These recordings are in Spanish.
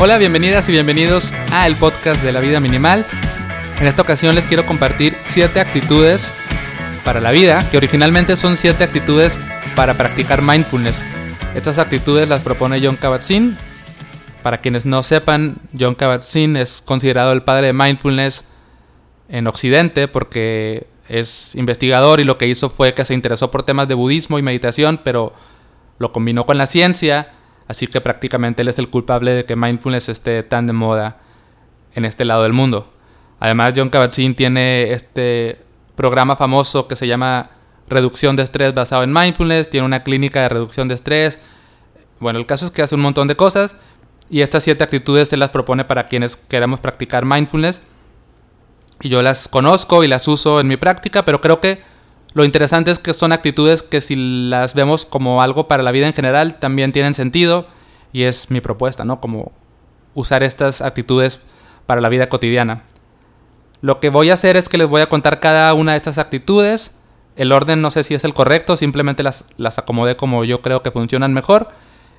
Hola, bienvenidas y bienvenidos a el podcast de la vida minimal. En esta ocasión les quiero compartir siete actitudes para la vida, que originalmente son siete actitudes para practicar mindfulness. Estas actitudes las propone John Kabat-Zinn. Para quienes no sepan, John Kabat-Zinn es considerado el padre de mindfulness en Occidente porque es investigador y lo que hizo fue que se interesó por temas de budismo y meditación, pero lo combinó con la ciencia Así que prácticamente él es el culpable de que mindfulness esté tan de moda en este lado del mundo. Además, John Kabat-Zinn tiene este programa famoso que se llama Reducción de Estrés basado en mindfulness, tiene una clínica de reducción de estrés. Bueno, el caso es que hace un montón de cosas y estas siete actitudes se las propone para quienes queramos practicar mindfulness. Y yo las conozco y las uso en mi práctica, pero creo que lo interesante es que son actitudes que si las vemos como algo para la vida en general, también tienen sentido y es mi propuesta, ¿no? Como usar estas actitudes para la vida cotidiana. Lo que voy a hacer es que les voy a contar cada una de estas actitudes. El orden no sé si es el correcto, simplemente las, las acomodé como yo creo que funcionan mejor.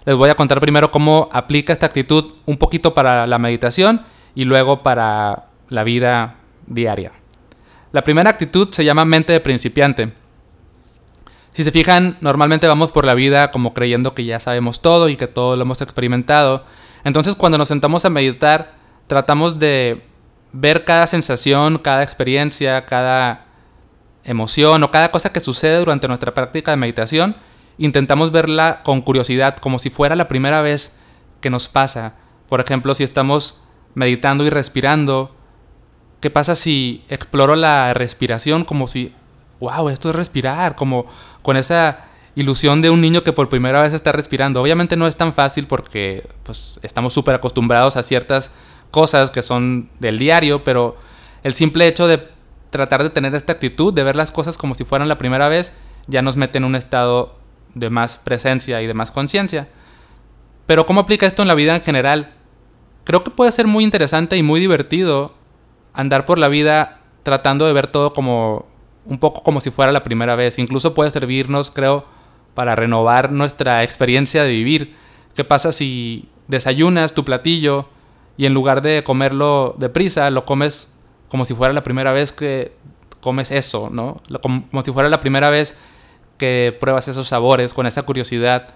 Les voy a contar primero cómo aplica esta actitud un poquito para la meditación y luego para la vida diaria. La primera actitud se llama mente de principiante. Si se fijan, normalmente vamos por la vida como creyendo que ya sabemos todo y que todo lo hemos experimentado. Entonces cuando nos sentamos a meditar, tratamos de ver cada sensación, cada experiencia, cada emoción o cada cosa que sucede durante nuestra práctica de meditación. Intentamos verla con curiosidad, como si fuera la primera vez que nos pasa. Por ejemplo, si estamos meditando y respirando, ¿Qué pasa si exploro la respiración como si, wow, esto es respirar, como con esa ilusión de un niño que por primera vez está respirando? Obviamente no es tan fácil porque pues, estamos súper acostumbrados a ciertas cosas que son del diario, pero el simple hecho de tratar de tener esta actitud, de ver las cosas como si fueran la primera vez, ya nos mete en un estado de más presencia y de más conciencia. Pero ¿cómo aplica esto en la vida en general? Creo que puede ser muy interesante y muy divertido andar por la vida tratando de ver todo como un poco como si fuera la primera vez. Incluso puede servirnos, creo, para renovar nuestra experiencia de vivir. ¿Qué pasa si desayunas tu platillo y en lugar de comerlo deprisa, lo comes como si fuera la primera vez que comes eso, ¿no? Como, si fuera la primera vez que pruebas esos sabores con esa curiosidad.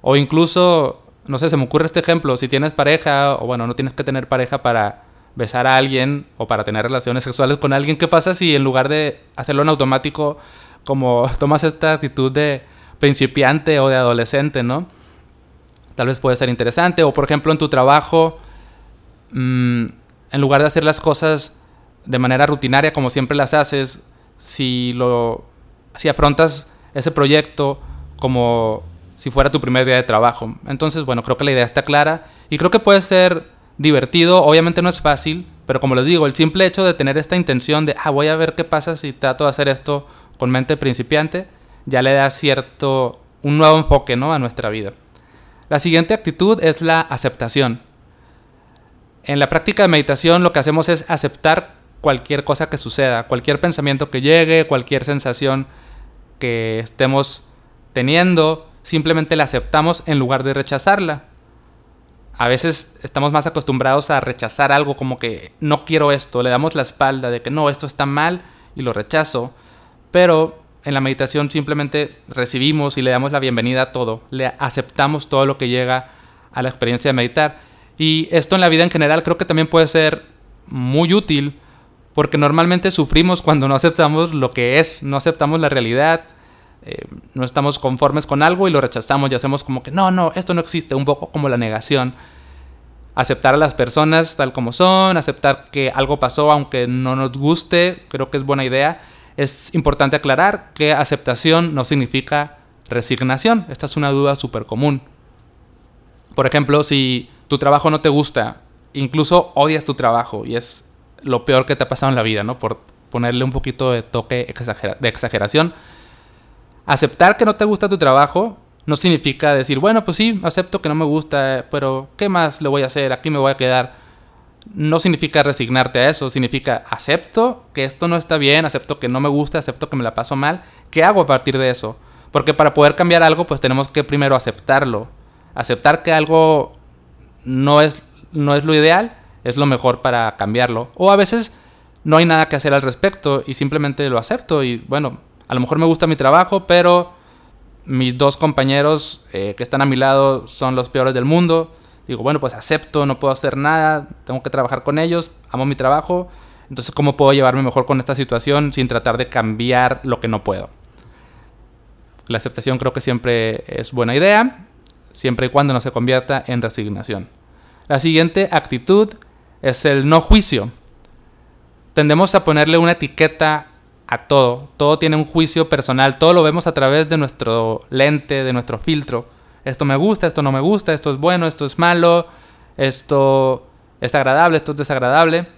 O incluso, no sé, se me ocurre este ejemplo, si tienes pareja, o bueno, no tienes que tener pareja para besar a alguien o para tener relaciones sexuales con alguien, ¿qué pasa si en lugar de hacerlo en automático, como tomas esta actitud de principiante o de adolescente, ¿no? Tal vez puede ser interesante. O por ejemplo en tu trabajo, mm, en lugar de hacer las cosas de manera rutinaria como siempre las haces, si lo si afrontas ese proyecto como si fuera tu primer día de trabajo. Entonces, bueno, creo que la idea está clara y creo que puede ser divertido. Obviamente no es fácil, pero como les digo, el simple hecho de tener esta intención de, ah, voy a ver qué pasa si trato de hacer esto con mente principiante, ya le da cierto, un nuevo enfoque, ¿no? A nuestra vida. La siguiente actitud es la aceptación. En la práctica de meditación lo que hacemos es aceptar cualquier cosa que suceda, cualquier pensamiento que llegue, cualquier sensación que estemos teniendo, simplemente la aceptamos en lugar de rechazarla a veces estamos más acostumbrados a rechazar algo como que no quiero esto, le damos la espalda de que no, esto está mal y lo rechazo, pero en la meditación simplemente recibimos y le damos la bienvenida a todo, le aceptamos todo lo que llega a la experiencia de meditar. Y esto en la vida en general creo que también puede ser muy útil porque normalmente sufrimos cuando no aceptamos lo que es, no aceptamos la realidad, eh, no estamos conformes con algo y lo rechazamos y hacemos como que no, no, esto no existe, un poco como la negación. Aceptar a las personas tal como son, aceptar que algo pasó aunque no nos guste, creo que es buena idea. Es importante aclarar que aceptación no significa resignación. Esta es una duda súper común. Por ejemplo, si tu trabajo no te gusta, incluso odias tu trabajo y es lo peor que te ha pasado en la vida, ¿no? Por ponerle un poquito de toque de exageración aceptar que no te gusta tu trabajo no significa decir, bueno, pues sí, acepto que no me gusta, pero ¿qué más le voy a hacer? Aquí me voy a quedar. No significa resignarte a eso, significa acepto que esto no está bien, acepto que no me gusta, acepto que me la paso mal. ¿Qué hago a partir de eso? Porque para poder cambiar algo, pues tenemos que primero aceptarlo. Aceptar que algo no es no es lo ideal, es lo mejor para cambiarlo. O a veces no hay nada que hacer al respecto y simplemente lo acepto y bueno, a lo mejor me gusta mi trabajo, pero mis dos compañeros eh, que están a mi lado son los peores del mundo. Digo, bueno, pues acepto, no puedo hacer nada, tengo que trabajar con ellos, amo mi trabajo. Entonces, ¿cómo puedo llevarme mejor con esta situación sin tratar de cambiar lo que no puedo? La aceptación creo que siempre es buena idea, siempre y cuando no se convierta en resignación. La siguiente actitud es el no juicio. Tendemos a ponerle una etiqueta a todo. Todo tiene un juicio personal. Todo lo vemos a través de nuestro lente, de nuestro filtro. Esto me gusta, esto no me gusta, esto es bueno, esto es malo, esto es agradable, esto es desagradable.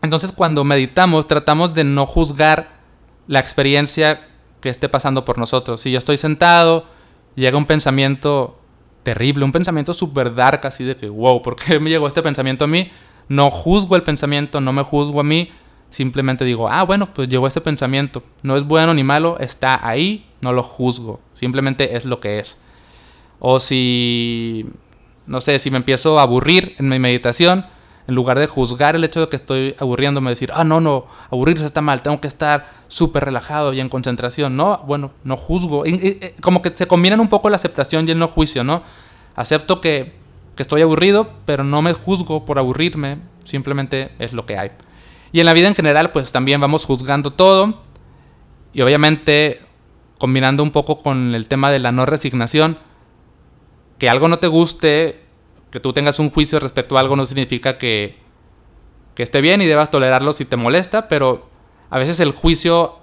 Entonces cuando meditamos tratamos de no juzgar la experiencia que esté pasando por nosotros. Si yo estoy sentado, llega un pensamiento terrible, un pensamiento súper dark, así de que, wow, ¿por qué me llegó este pensamiento a mí? No juzgo el pensamiento, no me juzgo a mí, simplemente digo, ah, bueno, pues llegó este pensamiento. No es bueno ni malo, está ahí, no lo juzgo, simplemente es lo que es. O si, no sé, si me empiezo a aburrir en mi meditación, en lugar de juzgar el hecho de que estoy aburriéndome, decir, ah, no, no, aburrirse está mal, tengo que estar súper relajado y en concentración. No, bueno, no juzgo. como que se combinan un poco la aceptación y el no juicio, ¿no? Acepto que, que estoy aburrido, pero no me juzgo por aburrirme, simplemente es lo que hay. Y en la vida en general, pues también vamos juzgando todo. Y obviamente, combinando un poco con el tema de la no resignación, que algo no te guste, que tú tengas un juicio respecto a algo, no significa que, que esté bien y debas tolerarlo si te molesta, pero a veces el juicio,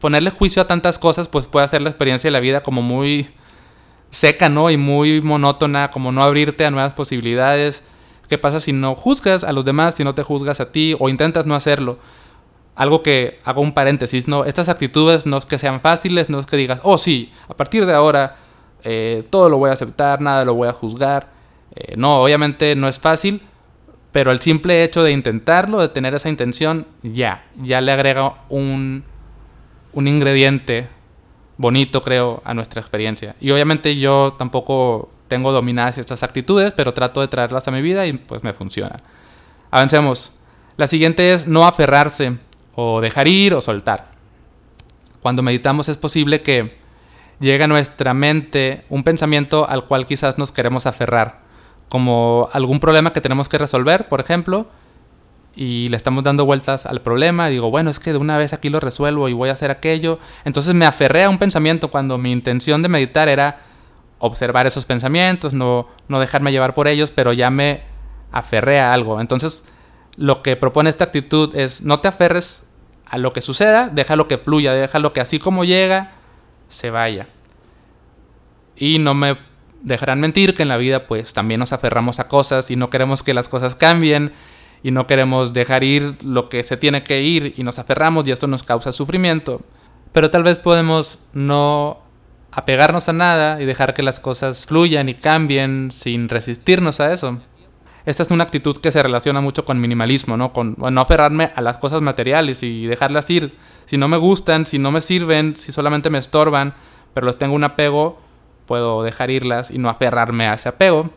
ponerle juicio a tantas cosas, pues puede hacer la experiencia de la vida como muy seca, ¿no? Y muy monótona, como no abrirte a nuevas posibilidades ¿Qué pasa si no juzgas a los demás, si no te juzgas a ti o intentas no hacerlo? Algo que hago un paréntesis, no, estas actitudes no es que sean fáciles, no es que digas, oh sí, a partir de ahora eh, todo lo voy a aceptar, nada lo voy a juzgar. Eh, no, obviamente no es fácil, pero el simple hecho de intentarlo, de tener esa intención, ya, ya le agrega un, un ingrediente bonito, creo, a nuestra experiencia. Y obviamente yo tampoco tengo dominadas estas actitudes, pero trato de traerlas a mi vida y pues me funciona. Avancemos. La siguiente es no aferrarse o dejar ir o soltar. Cuando meditamos es posible que llegue a nuestra mente un pensamiento al cual quizás nos queremos aferrar, como algún problema que tenemos que resolver, por ejemplo, y le estamos dando vueltas al problema, digo, bueno, es que de una vez aquí lo resuelvo y voy a hacer aquello. Entonces me aferré a un pensamiento cuando mi intención de meditar era observar esos pensamientos, no, no dejarme llevar por ellos, pero ya me aferré a algo. Entonces, lo que propone esta actitud es no te aferres a lo que suceda, déjalo que fluya, déjalo que así como llega, se vaya. Y no me dejarán mentir que en la vida pues también nos aferramos a cosas y no queremos que las cosas cambien y no queremos dejar ir lo que se tiene que ir y nos aferramos y esto nos causa sufrimiento. Pero tal vez podemos no apegarnos a nada y dejar que las cosas fluyan y cambien sin resistirnos a eso. Esta es una actitud que se relaciona mucho con minimalismo, ¿no? Con no aferrarme a las cosas materiales y dejarlas ir. Si no me gustan, si no me sirven, si solamente me estorban, pero los tengo un apego, puedo dejar irlas y no aferrarme a ese apego.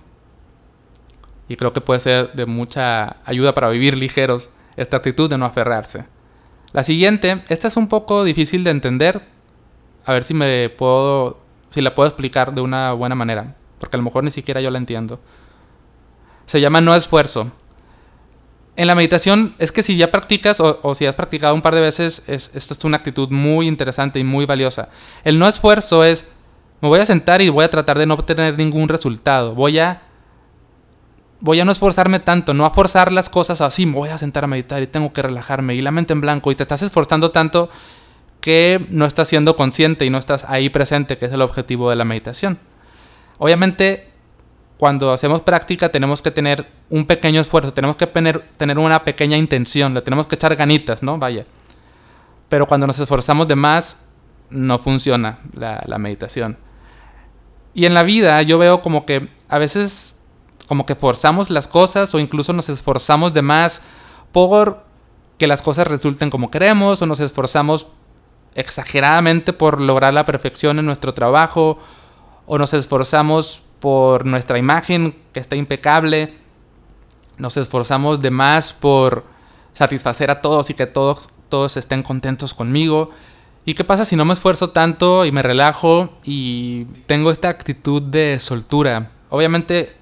Y creo que puede ser de mucha ayuda para vivir ligeros esta actitud de no aferrarse. La siguiente, esta es un poco difícil de entender, a ver si me puedo, si la puedo explicar de una buena manera, porque a lo mejor ni siquiera yo la entiendo. Se llama no esfuerzo. En la meditación es que si ya practicas o, si has practicado un par de veces, es, esta es una actitud muy interesante y muy valiosa. El no esfuerzo es, me voy a sentar y voy a tratar de no obtener ningún resultado. Voy a, voy a no esforzarme tanto, no a forzar las cosas así, me voy a sentar a meditar y tengo que relajarme y la mente en blanco y te estás esforzando tanto que no estás siendo consciente y no estás ahí presente, que es el objetivo de la meditación. Obviamente, cuando hacemos práctica tenemos que tener un pequeño esfuerzo, tenemos que tener, tener una pequeña intención, le tenemos que echar ganitas, ¿no? Vaya. Pero cuando nos esforzamos de más, no funciona la, la meditación. Y en la vida yo veo como que a veces como que forzamos las cosas o incluso nos esforzamos de más por que las cosas resulten como queremos o nos esforzamos exageradamente por lograr la perfección en nuestro trabajo o nos esforzamos por nuestra imagen que está impecable nos esforzamos de más por satisfacer a todos y que todos, todos estén contentos conmigo. ¿Y qué pasa si no me esfuerzo tanto y me relajo y tengo esta actitud de soltura? Obviamente,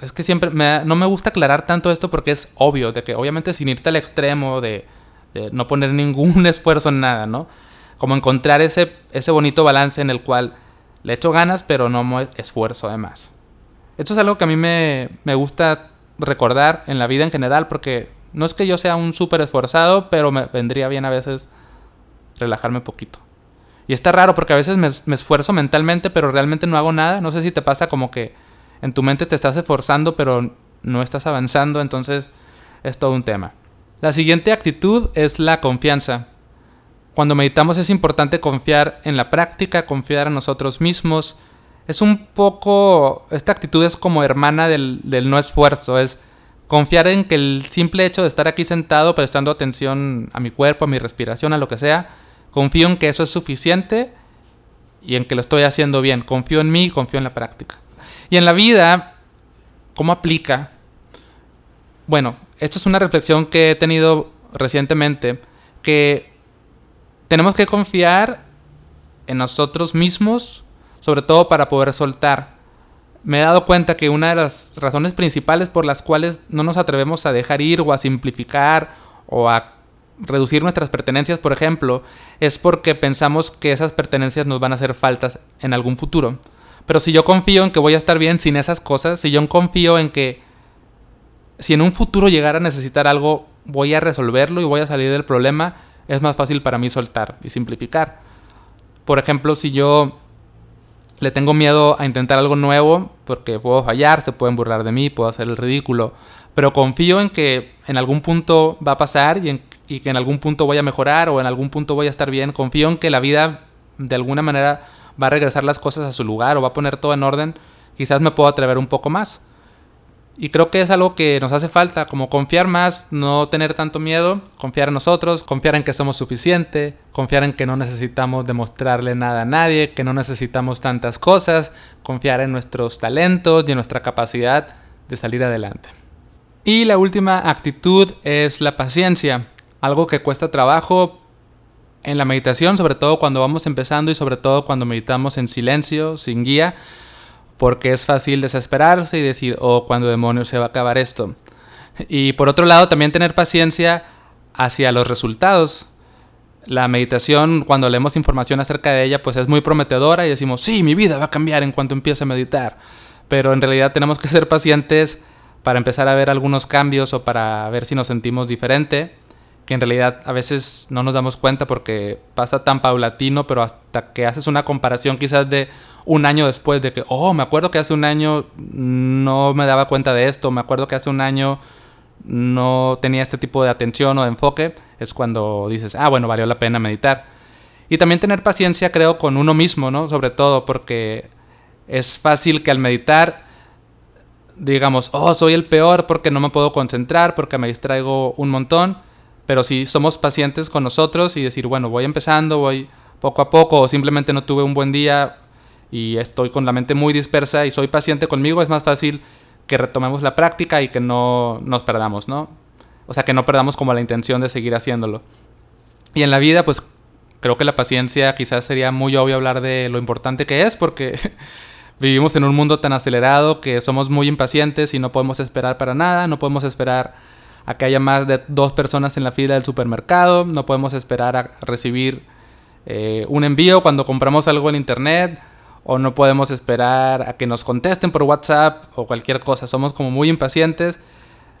es que siempre no me gusta aclarar tanto esto porque es obvio, de que obviamente sin irte al extremo de, de no poner ningún esfuerzo en nada, ¿no? Como encontrar ese, ese bonito balance en el cual le echo ganas, pero no me esfuerzo además. Esto es algo que a mí me, me gusta recordar en la vida en general, porque no es que yo sea un súper esforzado, pero me vendría bien a veces relajarme poquito. Y está raro porque a veces me, me, esfuerzo mentalmente, pero realmente no hago nada. No sé si te pasa como que en tu mente te estás esforzando, pero no estás avanzando, entonces es todo un tema. La siguiente actitud es la confianza. Cuando meditamos es importante confiar en la práctica, confiar en nosotros mismos. Es un poco, esta actitud es como hermana del, no esfuerzo, es confiar en que el simple hecho de estar aquí sentado prestando atención a mi cuerpo, a mi respiración, a lo que sea, confío en que eso es suficiente y en que lo estoy haciendo bien. Confío en mí, confío en la práctica. Y en la vida, ¿cómo aplica? Bueno, esto es una reflexión que he tenido recientemente, que tenemos que confiar en nosotros mismos, sobre todo para poder soltar. Me he dado cuenta que una de las razones principales por las cuales no nos atrevemos a dejar ir o a simplificar o a reducir nuestras pertenencias, por ejemplo, es porque pensamos que esas pertenencias nos van a hacer faltas en algún futuro. Pero si yo confío en que voy a estar bien sin esas cosas, si yo confío en que si en un futuro llegara a necesitar algo, voy a resolverlo y voy a salir del problema, es más fácil para mí soltar y simplificar. Por ejemplo, si yo le tengo miedo a intentar algo nuevo, porque puedo fallar, se pueden burlar de mí, puedo hacer el ridículo, pero confío en que en algún punto va a pasar y, y que en algún punto voy a mejorar o en algún punto voy a estar bien, confío en que la vida de alguna manera va a regresar las cosas a su lugar o va a poner todo en orden, quizás me puedo atrever un poco más. Y creo que es algo que nos hace falta, como confiar más, no tener tanto miedo, confiar en nosotros, confiar en que somos suficiente, confiar en que no necesitamos demostrarle nada a nadie, que no necesitamos tantas cosas, confiar en nuestros talentos y en nuestra capacidad de salir adelante. Y la última actitud es la paciencia, algo que cuesta trabajo en la meditación, sobre todo cuando vamos empezando y sobre todo cuando meditamos en silencio, sin guía porque es fácil desesperarse y decir, oh, ¿cuándo demonios se va a acabar esto? Y por otro lado, también tener paciencia hacia los resultados. La meditación, cuando leemos información acerca de ella, pues es muy prometedora y decimos, sí, mi vida va a cambiar en cuanto empiece a meditar. Pero en realidad tenemos que ser pacientes para empezar a ver algunos cambios o para ver si nos sentimos diferente, que en realidad a veces no nos damos cuenta porque pasa tan paulatino, pero hasta que haces una comparación quizás de un año después de que, oh, me acuerdo que hace un año no me daba cuenta de esto, me acuerdo que hace un año no tenía este tipo de atención o de enfoque, es cuando dices, ah, bueno, valió la pena meditar. Y también tener paciencia, creo, con uno mismo, ¿no? Sobre todo porque es fácil que al meditar digamos, oh, soy el peor porque no me puedo concentrar, porque me distraigo un montón, pero si somos pacientes con nosotros y decir, bueno, voy empezando, voy poco a poco, o simplemente no tuve un buen día, y estoy con la mente muy dispersa y soy paciente conmigo, es más fácil que retomemos la práctica y que no nos perdamos, ¿no? O sea, que no perdamos como la intención de seguir haciéndolo. Y en la vida, pues creo que la paciencia quizás sería muy obvio hablar de lo importante que es, porque vivimos en un mundo tan acelerado que somos muy impacientes y no podemos esperar para nada, no podemos esperar a que haya más de dos personas en la fila del supermercado, no podemos esperar a recibir eh, un envío cuando compramos algo en internet, o no podemos esperar a que nos contesten por WhatsApp o cualquier cosa. Somos como muy impacientes.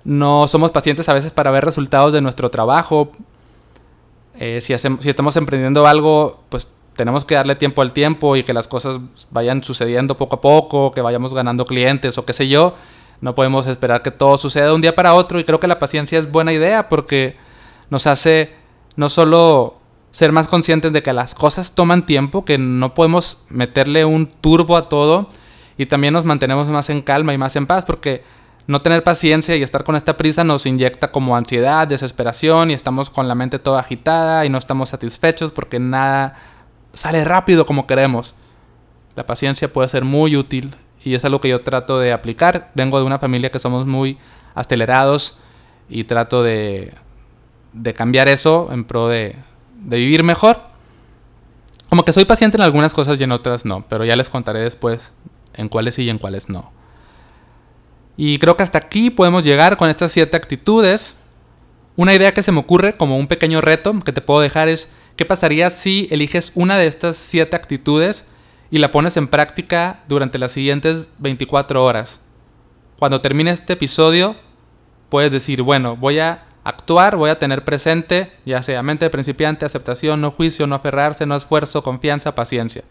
No somos pacientes a veces para ver resultados de nuestro trabajo. Eh, si, hacemos, si estamos emprendiendo algo, pues tenemos que darle tiempo al tiempo y que las cosas vayan sucediendo poco a poco, que vayamos ganando clientes o qué sé yo. No podemos esperar que todo suceda de un día para otro y creo que la paciencia es buena idea porque nos hace no solo ser más conscientes de que las cosas toman tiempo, que no podemos meterle un turbo a todo y también nos mantenemos más en calma y más en paz porque no tener paciencia y estar con esta prisa nos inyecta como ansiedad, desesperación y estamos con la mente toda agitada y no estamos satisfechos porque nada sale rápido como queremos. La paciencia puede ser muy útil y es algo que yo trato de aplicar. Vengo de una familia que somos muy acelerados y trato de, de cambiar eso en pro de, de vivir mejor. Como que soy paciente en algunas cosas y en otras no, pero ya les contaré después en cuáles sí y en cuáles no. Y creo que hasta aquí podemos llegar con estas siete actitudes. Una idea que se me ocurre como un pequeño reto que te puedo dejar es, ¿qué pasaría si eliges una de estas siete actitudes y la pones en práctica durante las siguientes 24 horas? Cuando termine este episodio, puedes decir, bueno, voy a actuar, voy a tener presente, ya sea mente de principiante, aceptación, no juicio, no aferrarse, no esfuerzo, confianza, paciencia.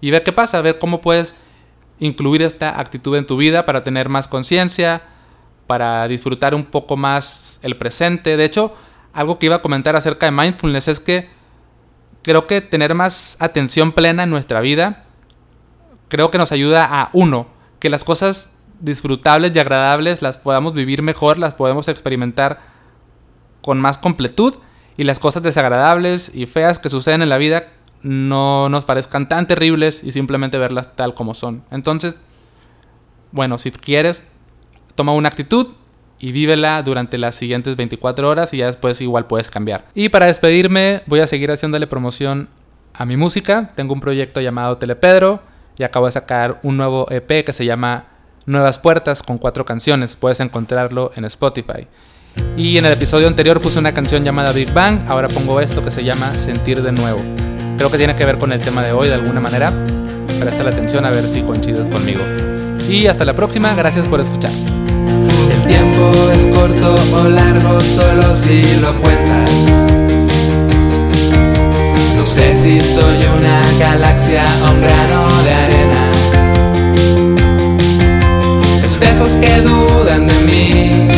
Y ver qué pasa, ver cómo puedes incluir esta actitud en tu vida para tener más conciencia, para disfrutar un poco más el presente. De hecho, algo que iba a comentar acerca de mindfulness es que creo que tener más atención plena en nuestra vida, creo que nos ayuda a, uno, que las cosas disfrutables y agradables las podamos vivir mejor, las podemos experimentar con más completud y las cosas desagradables y feas que suceden en la vida no nos parezcan tan terribles y simplemente verlas tal como son. Entonces, bueno, si quieres, toma una actitud y vívela durante las siguientes 24 horas y ya después igual puedes cambiar. Y para despedirme, voy a seguir haciéndole promoción a mi música. Tengo un proyecto llamado Telepedro y acabo de sacar un nuevo EP que se llama Nuevas Puertas con cuatro canciones. Puedes encontrarlo en Spotify. Y en el episodio anterior puse una canción llamada Big Bang, ahora pongo esto que se llama Sentir de nuevo. Creo que tiene que ver con el tema de hoy de alguna manera. Presta la atención a ver si coincides conmigo. Y hasta la próxima, gracias por escuchar. El tiempo es corto o largo solo si lo cuentas. No sé si soy una galaxia o de arena. Espejos que dudan de mí,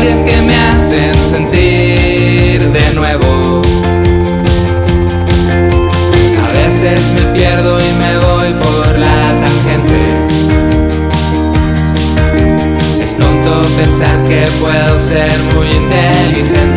historias que me hacen sentir de nuevo. A veces me pierdo y me voy por la tangente. Es tonto pensar que puedo ser muy inteligente.